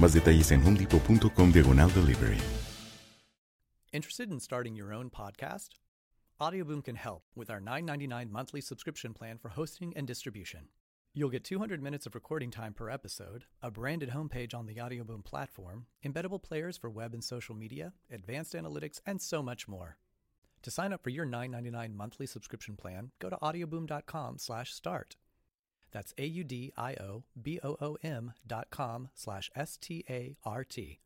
Más detalles en homedepot.com diagonal delivery. Interested in starting your own podcast? Audioboom can help with our $9.99 monthly subscription plan for hosting and distribution. You'll get 200 minutes of recording time per episode, a branded homepage on the Audioboom platform, embeddable players for web and social media, advanced analytics, and so much more. To sign up for your $9.99 monthly subscription plan, go to audioboom.com/start. That's A-U-D-I-O-B-O-O-M dot com slash S-T-A-R-T.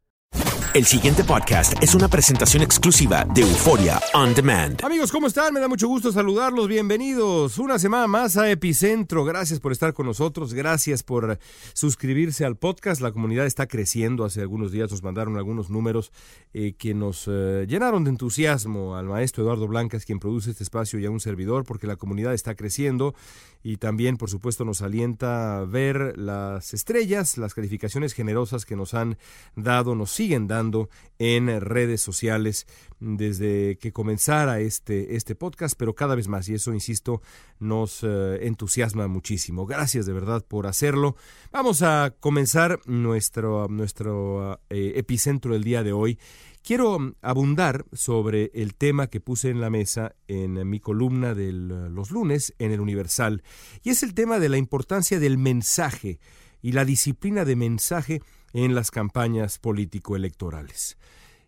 El siguiente podcast es una presentación exclusiva de Euforia On Demand. Amigos, ¿cómo están? Me da mucho gusto saludarlos. Bienvenidos una semana más a Epicentro. Gracias por estar con nosotros. Gracias por suscribirse al podcast. La comunidad está creciendo. Hace algunos días nos mandaron algunos números eh, que nos eh, llenaron de entusiasmo al maestro Eduardo Blancas, quien produce este espacio y a un servidor, porque la comunidad está creciendo y también, por supuesto, nos alienta ver las estrellas, las calificaciones generosas que nos han dado, nos siguen dando en redes sociales desde que comenzara este, este podcast, pero cada vez más, y eso, insisto, nos eh, entusiasma muchísimo. Gracias de verdad por hacerlo. Vamos a comenzar nuestro, nuestro eh, epicentro del día de hoy. Quiero abundar sobre el tema que puse en la mesa en mi columna de los lunes en el Universal, y es el tema de la importancia del mensaje y la disciplina de mensaje en las campañas político-electorales.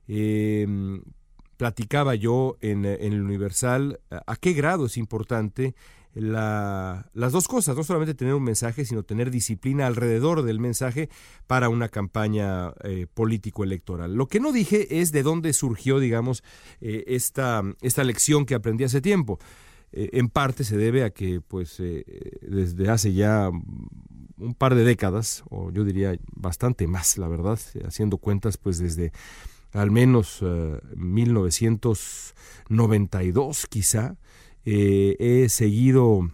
Eh, platicaba yo en, el Universal a qué grado es importante la, las dos cosas, no solamente tener un mensaje, sino tener disciplina alrededor del mensaje para una campaña eh, político-electoral. Lo que no dije es de dónde surgió, digamos, eh, esta, esta lección que aprendí hace tiempo. Eh, en parte se debe a que, pues, desde hace ya un par de décadas, o yo diría bastante más, la verdad, haciendo cuentas, pues desde al menos 1992 quizá, eh, he seguido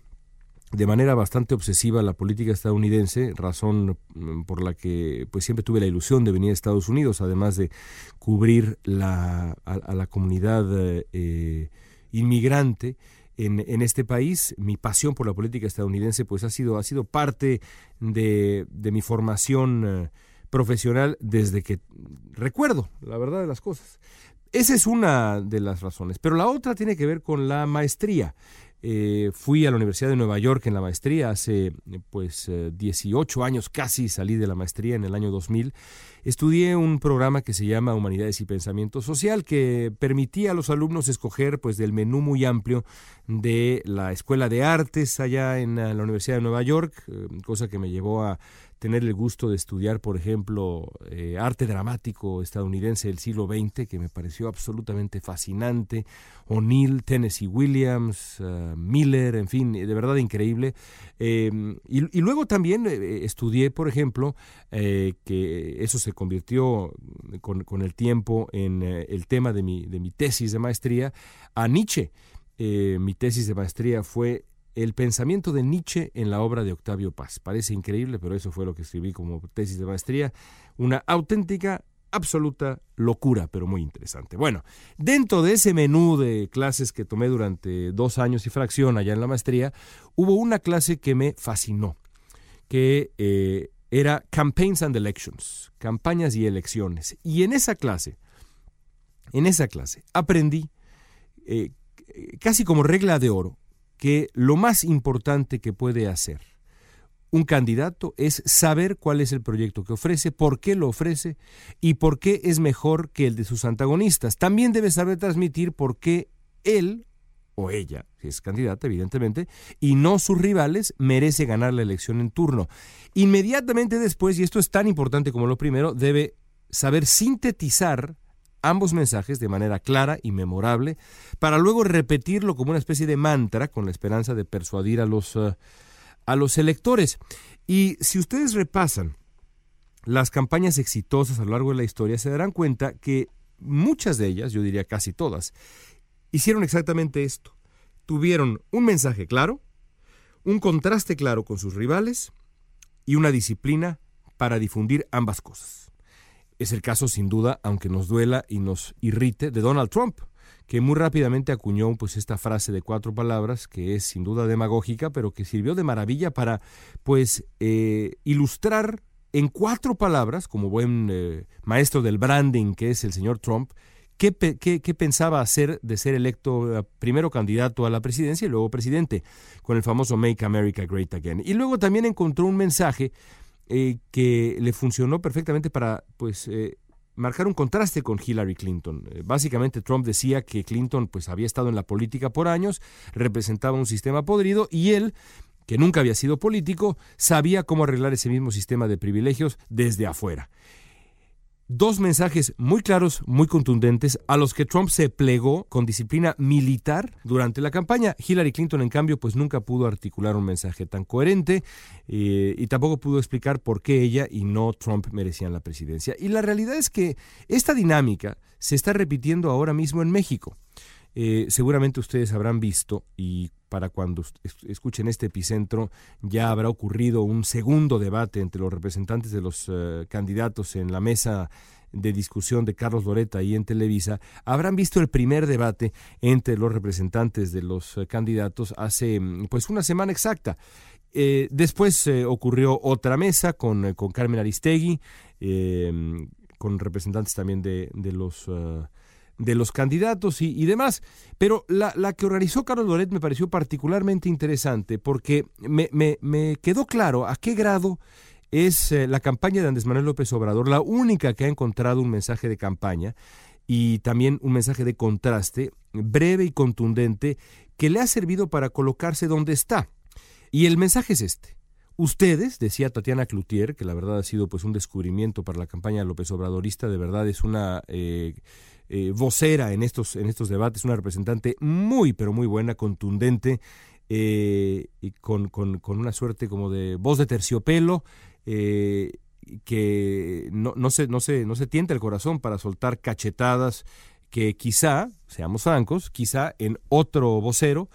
de manera bastante obsesiva la política estadounidense, razón mm, por la que pues siempre tuve la ilusión de venir a Estados Unidos, además de cubrir la, a, la comunidad eh, inmigrante en, este país. Mi pasión por la política estadounidense pues ha sido, ha sido parte de, de mi formación eh, profesional desde que recuerdo la verdad de las cosas. Esa es una de las razones, pero la otra tiene que ver con la maestría. Eh, fui a la Universidad de Nueva York en la maestría hace pues 18 años casi salí de la maestría en el año 2000 estudié un programa que se llama Humanidades y Pensamiento Social que permitía a los alumnos escoger pues del menú muy amplio de la Escuela de Artes allá en la Universidad de Nueva York cosa que me llevó a tener el gusto de estudiar, por ejemplo, eh, arte dramático estadounidense del siglo XX, que me pareció absolutamente fascinante, O'Neill, Tennessee Williams, uh, Miller, en fin, de verdad increíble. Em, y, luego también eh, estudié, por ejemplo, que eso se convirtió con, con el tiempo en el tema de mi, de mi tesis de maestría, a Nietzsche. mi tesis de maestría fue el pensamiento de Nietzsche en la obra de Octavio Paz. Parece increíble, pero eso fue lo que escribí como tesis de maestría. Una auténtica, absoluta locura, pero muy interesante. Bueno, dentro de ese menú de clases que tomé durante dos años y fracción allá en la maestría, hubo una clase que me fascinó, que eh, era Campaigns and Elections, campañas y elecciones. Y en esa clase, en esa clase, aprendí eh, casi como regla de oro que lo más importante que puede hacer un candidato es saber cuál es el proyecto que ofrece, por qué lo ofrece y por qué es mejor que el de sus antagonistas. También debe saber transmitir por qué él o ella, si es candidata evidentemente, y no sus rivales, merece ganar la elección en turno. Inmediatamente después, y esto es tan importante como lo primero, debe saber sintetizar ambos mensajes de manera clara y memorable, para luego repetirlo como una especie de mantra con la esperanza de persuadir a los, eh, a los electores. Y si ustedes repasan las campañas exitosas a lo largo de la historia, se darán cuenta que muchas de ellas, yo diría casi todas, hicieron exactamente esto. Tuvieron un mensaje claro, un contraste claro con sus rivales y una disciplina para difundir ambas cosas. Es el caso, sin duda, aunque nos duela y nos irrite, de Donald Trump, que muy rápidamente acuñó pues esta frase de cuatro palabras que es sin duda demagógica, pero que sirvió de maravilla para pues eh, ilustrar en cuatro palabras, como buen eh, maestro del branding que es el señor Trump, qué, qué, pensaba hacer de ser electo eh, primero candidato a la presidencia y luego presidente, con el famoso Make America Great Again. Y luego también encontró un mensaje eh, que le funcionó perfectamente para pues eh, marcar un contraste con Hillary Clinton. Eh, básicamente Trump decía que Clinton pues había estado en la política por años, representaba un sistema podrido y él que nunca había sido político, sabía cómo arreglar ese mismo sistema de privilegios desde afuera dos mensajes muy claros, muy contundentes, a los que Trump se plegó con disciplina militar durante la campaña. Hillary Clinton, en cambio, pues nunca pudo articular un mensaje tan coherente eh, y tampoco pudo explicar por qué ella y no Trump merecían la presidencia. Y la realidad es que esta dinámica se está repitiendo ahora mismo en México. Eh, seguramente ustedes habrán visto y para cuando escuchen este epicentro ya habrá ocurrido un segundo debate entre los representantes de los eh, candidatos en la mesa de discusión de Carlos Loreta y en Televisa, habrán visto el primer debate entre los representantes de los eh, candidatos hace mm, pues una semana exacta. después ocurrió otra mesa con, con Carmen Aristegui, con representantes también de, de los de los candidatos y, demás. Pero la, la, que organizó Carlos Loret me pareció particularmente interesante porque me, me, quedó claro a qué grado es eh, la campaña de Andrés Manuel López Obrador la única que ha encontrado un mensaje de campaña y también un mensaje de contraste breve y contundente que le ha servido para colocarse donde está. Y el mensaje es este. Ustedes, decía Tatiana Cloutier, que la verdad ha sido pues un descubrimiento para la campaña López Obradorista, de verdad es una eh, eh, vocera en estos, en estos debates, una representante muy, pero muy buena, contundente, eh, y con, con, una suerte como de voz de terciopelo, eh, que no, no, se, no, se, no se tienta el corazón para soltar cachetadas que quizá, seamos francos, quizá en otro vocero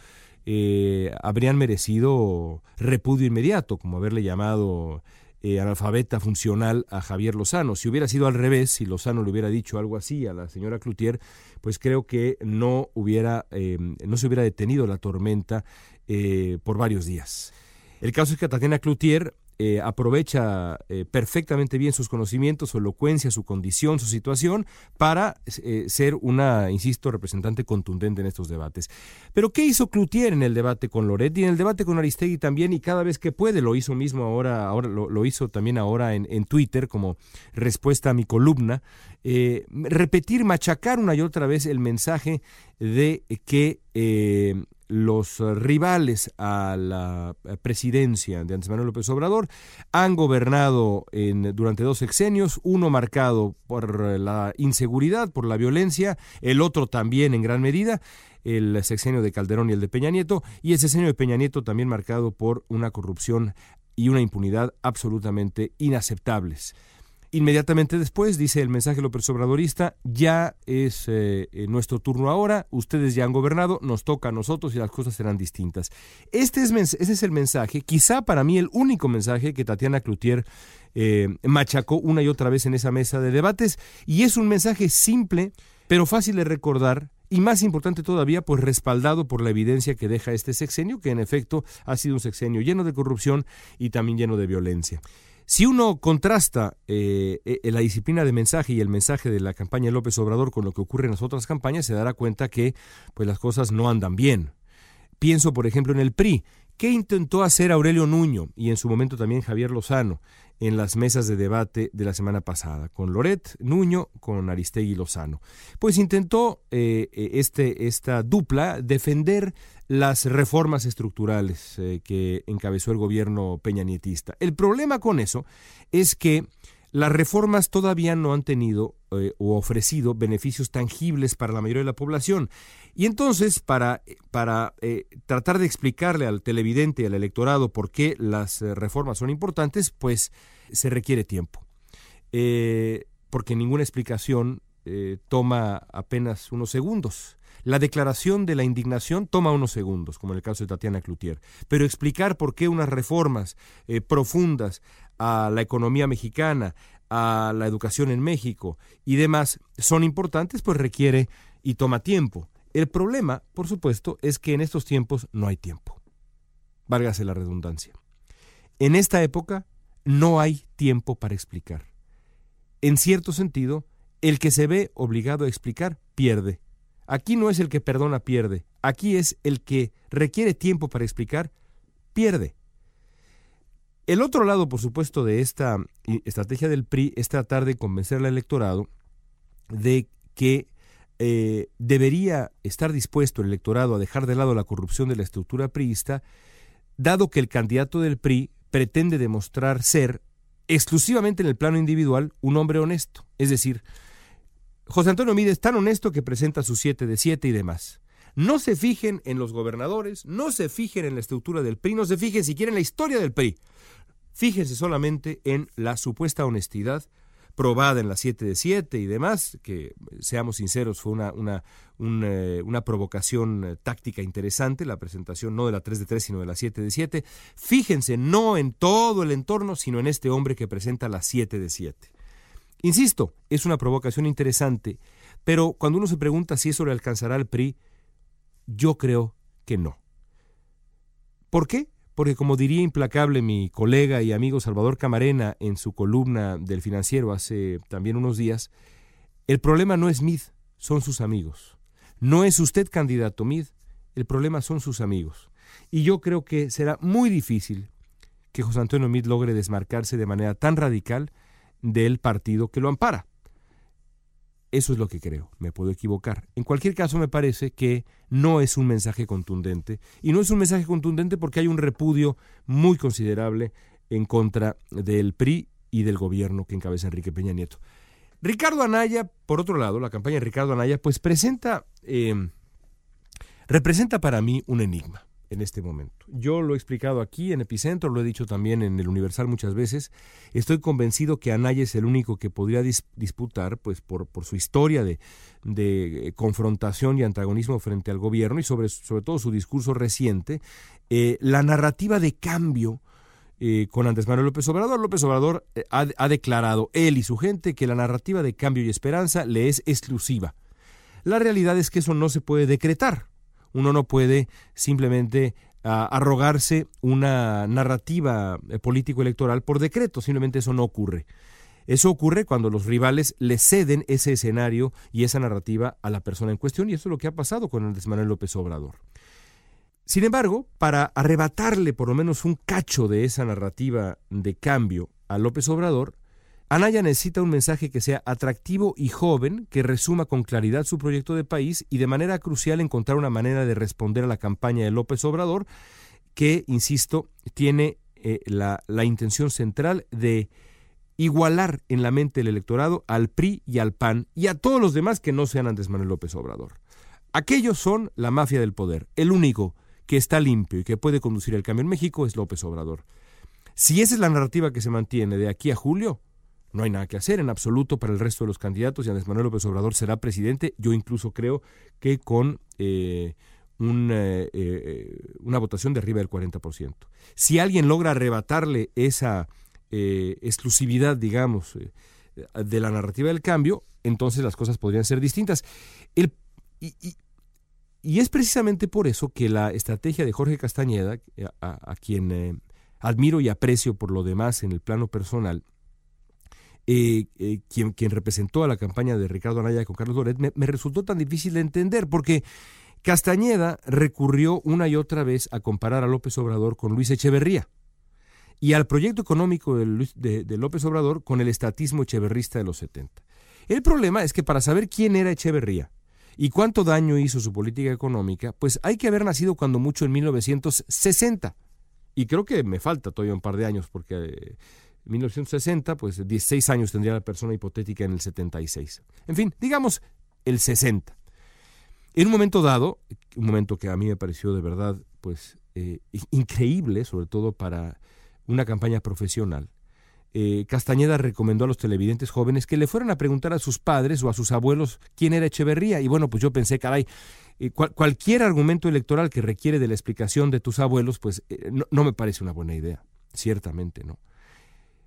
habrían merecido repudio inmediato, como haberle llamado eh, analfabeta funcional a Javier Lozano. Si hubiera sido al revés, si Lozano le hubiera dicho algo así a la señora Cloutier, pues creo que no hubiera, eh, no se hubiera detenido la tormenta eh, por varios días. El caso es que Tatiana Cloutier eh, aprovecha eh, perfectamente bien sus conocimientos, su elocuencia, su condición, su situación, para eh, ser una, insisto, representante contundente en estos debates. Pero ¿qué hizo Cloutier en el debate con Loret y en el debate con Aristegui también? Y cada vez que puede, lo hizo mismo ahora, ahora lo, hizo también ahora en, en, Twitter como respuesta a mi columna, repetir, machacar una y otra vez el mensaje de que los rivales a la presidencia de Andrés Manuel López Obrador han gobernado en, durante dos sexenios, uno marcado por la inseguridad, por la violencia, el otro también en gran medida, el sexenio de Calderón y el de Peña Nieto, y el sexenio de Peña Nieto también marcado por una corrupción y una impunidad absolutamente inaceptables. Inmediatamente después dice el mensaje López Obradorista, ya es eh, nuestro turno ahora, ustedes ya han gobernado, nos toca a nosotros y las cosas serán distintas. Este es, ese es el mensaje, quizá para mí el único mensaje que Tatiana Cloutier eh, machacó una y otra vez en esa mesa de debates, y es un mensaje simple, pero fácil de recordar, y más importante todavía, pues respaldado por la evidencia que deja este sexenio, que en efecto ha sido un sexenio lleno de corrupción y también lleno de violencia. Si uno contrasta eh, eh, la disciplina de mensaje y el mensaje de la campaña de López Obrador con lo que ocurre en las otras campañas, se dará cuenta que pues, las cosas no andan bien. Pienso, por ejemplo, en el PRI. ¿Qué intentó hacer Aurelio Nuño y en su momento también Javier Lozano en las mesas de debate de la semana pasada, con Loret Nuño, con Aristegui Lozano? Pues intentó eh, este, esta dupla defender las reformas estructurales eh, que encabezó el gobierno peñanietista. El problema con eso es que las reformas todavía no han tenido eh, o ofrecido beneficios tangibles para la mayoría de la población. Y entonces, para, para eh, tratar de explicarle al televidente y al electorado por qué las reformas son importantes, pues se requiere tiempo. porque ninguna explicación toma apenas unos segundos. La declaración de la indignación toma unos segundos, como en el caso de Tatiana Cloutier, pero explicar por qué unas reformas eh, profundas a la economía mexicana, a la educación en México y demás son importantes, pues requiere y toma tiempo. El problema, por supuesto, es que en estos tiempos no hay tiempo. Válgase la redundancia. En esta época no hay tiempo para explicar. En cierto sentido, el que se ve obligado a explicar pierde Aquí no es el que perdona pierde, aquí es el que requiere tiempo para explicar, pierde. El otro lado, por supuesto, de esta estrategia del PRI es tratar de convencer al electorado de que eh, debería estar dispuesto el electorado a dejar de lado la corrupción de la estructura priista, dado que el candidato del PRI pretende demostrar ser, exclusivamente en el plano individual, un hombre honesto. Es decir, José Antonio Mide es tan honesto que presenta sus 7 de 7 y demás. No se fijen en los gobernadores, no se fijen en la estructura del PRI, no se fijen siquiera en la historia del PRI. Fíjense solamente en la supuesta honestidad probada en la 7 de 7 y demás, que seamos sinceros, fue una, una, eh, una, provocación eh, táctica interesante, la presentación no de la 3 de 3, sino de la 7 de 7. Fíjense no en todo el entorno, sino en este hombre que presenta la 7 de 7. Insisto, es una provocación interesante, pero cuando uno se pregunta si eso le alcanzará al PRI, yo creo que no. ¿Por qué? Porque como diría implacable mi colega y amigo Salvador Camarena en su columna del financiero hace también unos días, el problema no es Mid, son sus amigos. No es usted candidato Mid, el problema son sus amigos. Y yo creo que será muy difícil que José Antonio Mid logre desmarcarse de manera tan radical del partido que lo ampara. Eso es lo que creo, me puedo equivocar. En cualquier caso, me parece que no es un mensaje contundente. Y no es un mensaje contundente porque hay un repudio muy considerable en contra del PRI y del gobierno que encabeza Enrique Peña Nieto. Ricardo Anaya, por otro lado, la campaña de Ricardo Anaya, pues presenta, eh, representa para mí un enigma en este momento. Yo lo he explicado aquí en Epicentro, lo he dicho también en el Universal muchas veces. Estoy convencido que Anaya es el único que podría disputar, pues por, su historia de, de, confrontación y antagonismo frente al gobierno y sobre, todo su discurso reciente, eh, la narrativa de cambio eh, con Andrés Manuel López Obrador. López Obrador eh, ha declarado, él y su gente, que la narrativa de cambio y esperanza le es exclusiva. La realidad es que eso no se puede decretar uno no puede simplemente ah, arrogarse una narrativa eh, político-electoral por decreto, simplemente eso no ocurre. Eso ocurre cuando los rivales le ceden ese escenario y esa narrativa a la persona en cuestión, y eso es lo que ha pasado con Andrés Manuel López Obrador. Sin embargo, para arrebatarle por lo menos un cacho de esa narrativa de cambio a López Obrador, Anaya necesita un mensaje que sea atractivo y joven, que resuma con claridad su proyecto de país y de manera crucial encontrar una manera de responder a la campaña de López Obrador, que, insisto, tiene eh, la, la intención central de igualar en la mente del electorado al PRI y al PAN y a todos los demás que no sean Andrés Manuel López Obrador. Aquellos son la mafia del poder. El único que está limpio y que puede conducir el cambio en México es López Obrador. Si esa es la narrativa que se mantiene de aquí a julio, no hay nada que hacer en absoluto para el resto de los candidatos y Andrés Manuel López Obrador será presidente. Yo incluso creo que con eh, eh, eh, una votación de arriba del 40%. Si alguien logra arrebatarle esa exclusividad, digamos, de la narrativa del cambio, entonces las cosas podrían ser distintas. Y, es precisamente por eso que la estrategia de Jorge Castañeda, a quien admiro y aprecio por lo demás en el plano personal, eh, eh, quien, representó a la campaña de Ricardo Anaya con Carlos Loret, me, resultó tan difícil de entender, porque Castañeda recurrió una y otra vez a comparar a López Obrador con Luis Echeverría y al proyecto económico de, de, López Obrador con el estatismo echeverrista de los 70. El problema es que para saber quién era Echeverría y cuánto daño hizo su política económica, pues hay que haber nacido cuando mucho en 1960. Y creo que me falta todavía un par de años porque eh, 1960, pues 16 años tendría la persona hipotética en el 76. En fin, digamos el 60. En un momento dado, un momento que a mí me pareció de verdad pues eh, increíble, sobre todo para una campaña profesional, eh, Castañeda recomendó a los televidentes jóvenes que le fueran a preguntar a sus padres o a sus abuelos quién era Echeverría. Y bueno, pues yo pensé, caray, eh, cualquier argumento electoral que requiere de la explicación de tus abuelos, pues no me parece una buena idea, ciertamente, ¿no?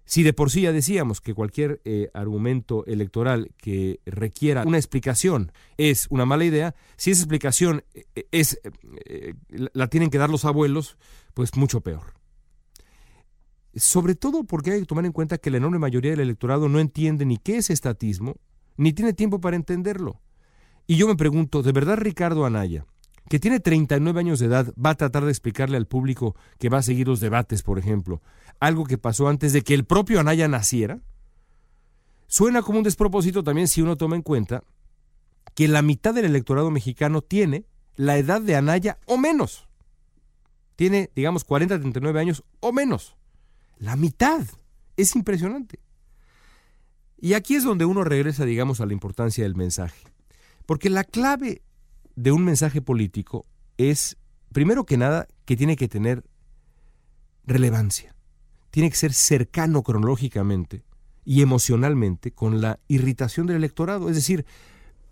Si de por sí ya decíamos que cualquier eh, argumento electoral que requiera una explicación es una mala idea, si esa explicación eh, es, eh, la tienen que dar los abuelos, pues mucho peor. Sobre todo porque hay que tomar en cuenta que la enorme mayoría del electorado no entiende ni qué es estatismo, ni tiene tiempo para entenderlo. Y yo me pregunto, ¿de verdad Ricardo Anaya, que tiene 39 años de edad, va a tratar de explicarle al público que va a seguir los debates, por ejemplo, algo que pasó antes de que el propio Anaya naciera? Suena como un despropósito también si uno toma en cuenta que la mitad del electorado mexicano tiene la edad de Anaya o menos. Tiene, digamos, 40, 39 años o menos. La mitad. Es impresionante. Y aquí es donde uno regresa, digamos, a la importancia del mensaje. Porque la clave de un mensaje político es, primero que nada, que tiene que tener relevancia tiene que ser cercano cronológicamente y emocionalmente con la irritación del electorado. Es decir,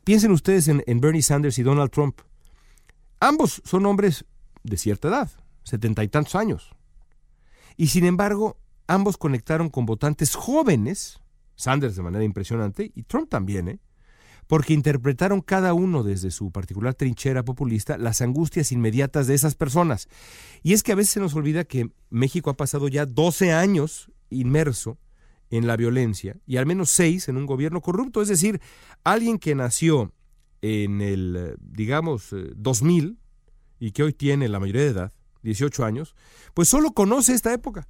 piensen ustedes en, Bernie Sanders y Donald Trump. Ambos son hombres de cierta edad, setenta y tantos años. Y sin embargo, ambos conectaron con votantes jóvenes, Sanders de manera impresionante, y Trump también, ¿eh? Porque interpretaron cada uno desde su particular trinchera populista las angustias inmediatas de esas personas. Y es que a veces se nos olvida que México ha pasado ya 12 años inmerso en la violencia y al menos 6 en un gobierno corrupto. Es decir, alguien que nació en el, digamos, 2000 eh, y que hoy tiene la mayoría de edad, 18 años, pues solo conoce esta época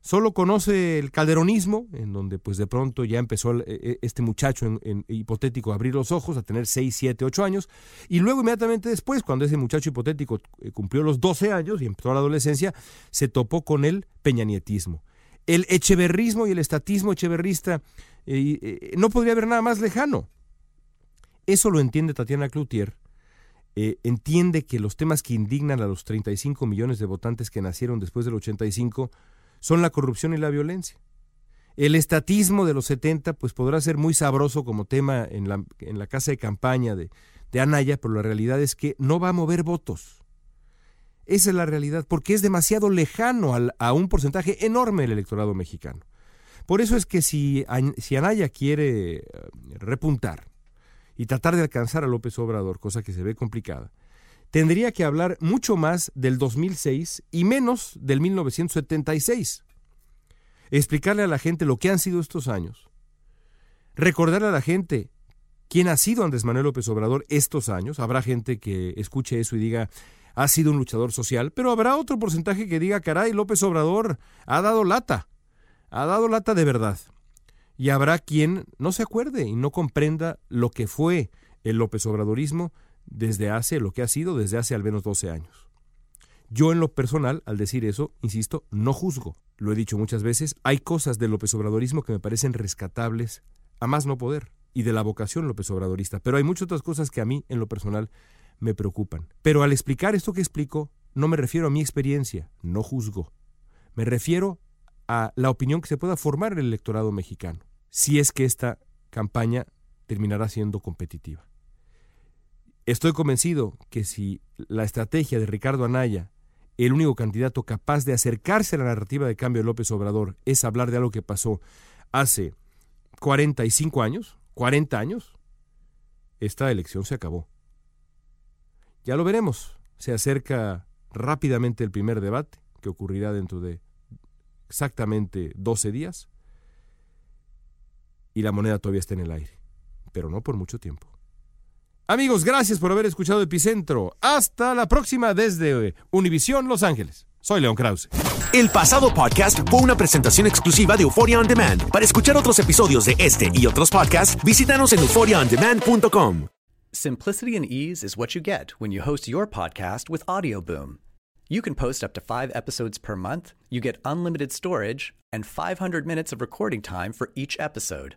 solo conoce el calderonismo, en donde pues de pronto ya empezó e, e, este muchacho en, hipotético a abrir los ojos, a tener 6, 7, 8 años, y luego inmediatamente después, cuando ese muchacho hipotético eh, cumplió los 12 años y empezó la adolescencia, se topó con el peñanietismo. El echeverrismo y el estatismo echeverrista eh, eh, no podría haber nada más lejano. Eso lo entiende Tatiana Cloutier, entiende que los temas que indignan a los 35 millones de votantes que nacieron después del 85 son la corrupción y la violencia. El estatismo de los 70 pues podrá ser muy sabroso como tema en la, en la casa de campaña de, de Anaya, pero la realidad es que no va a mover votos. Esa es la realidad, porque es demasiado lejano a un porcentaje enorme del electorado mexicano. Por eso es que si, si Anaya quiere eh, repuntar y tratar de alcanzar a López Obrador, cosa que se ve complicada, tendría que hablar mucho más del 2006 y menos del 1976. Explicarle a la gente lo que han sido estos años. Recordarle a la gente quién ha sido Andrés Manuel López Obrador estos años. Habrá gente que escuche eso y diga, ha sido un luchador social, pero habrá otro porcentaje que diga, caray, López Obrador ha dado lata, ha dado lata de verdad. Y habrá quien no se acuerde y no comprenda lo que fue el López Obradorismo desde hace, lo que ha sido desde hace al menos 12 años. Yo en lo personal, al decir eso, insisto, no juzgo. Lo he dicho muchas veces, hay cosas del López Obradorismo que me parecen rescatables, a más no poder, y de la vocación López Obradorista, pero hay muchas otras cosas que a mí en lo personal me preocupan. Pero al explicar esto que explico, no me refiero a mi experiencia, no juzgo. Me refiero a la opinión que se pueda formar en el electorado mexicano, si es que esta campaña terminará siendo competitiva. Estoy convencido que si la estrategia de Ricardo Anaya, el único candidato capaz de acercarse a la narrativa de cambio de López Obrador, es hablar de algo que pasó hace 45 años, 40 años, esta elección se acabó. Ya lo veremos. Se acerca rápidamente el primer debate, que ocurrirá dentro de exactamente 12 días, y la moneda todavía está en el aire, pero no por mucho tiempo. Amigos, gracias por haber escuchado Epicentro. Hasta la próxima desde Univisión Los Ángeles. Soy León Krause. El pasado podcast fue una presentación exclusiva de Euphoria On Demand. Para escuchar otros episodios de este y otros podcasts, visítanos en euphoriaondemand.com. Simplicity and ease is what you get when you host your podcast with Audioboom. You can post up to five episodes per month, you get unlimited storage, and 500 minutes of recording time for each episode.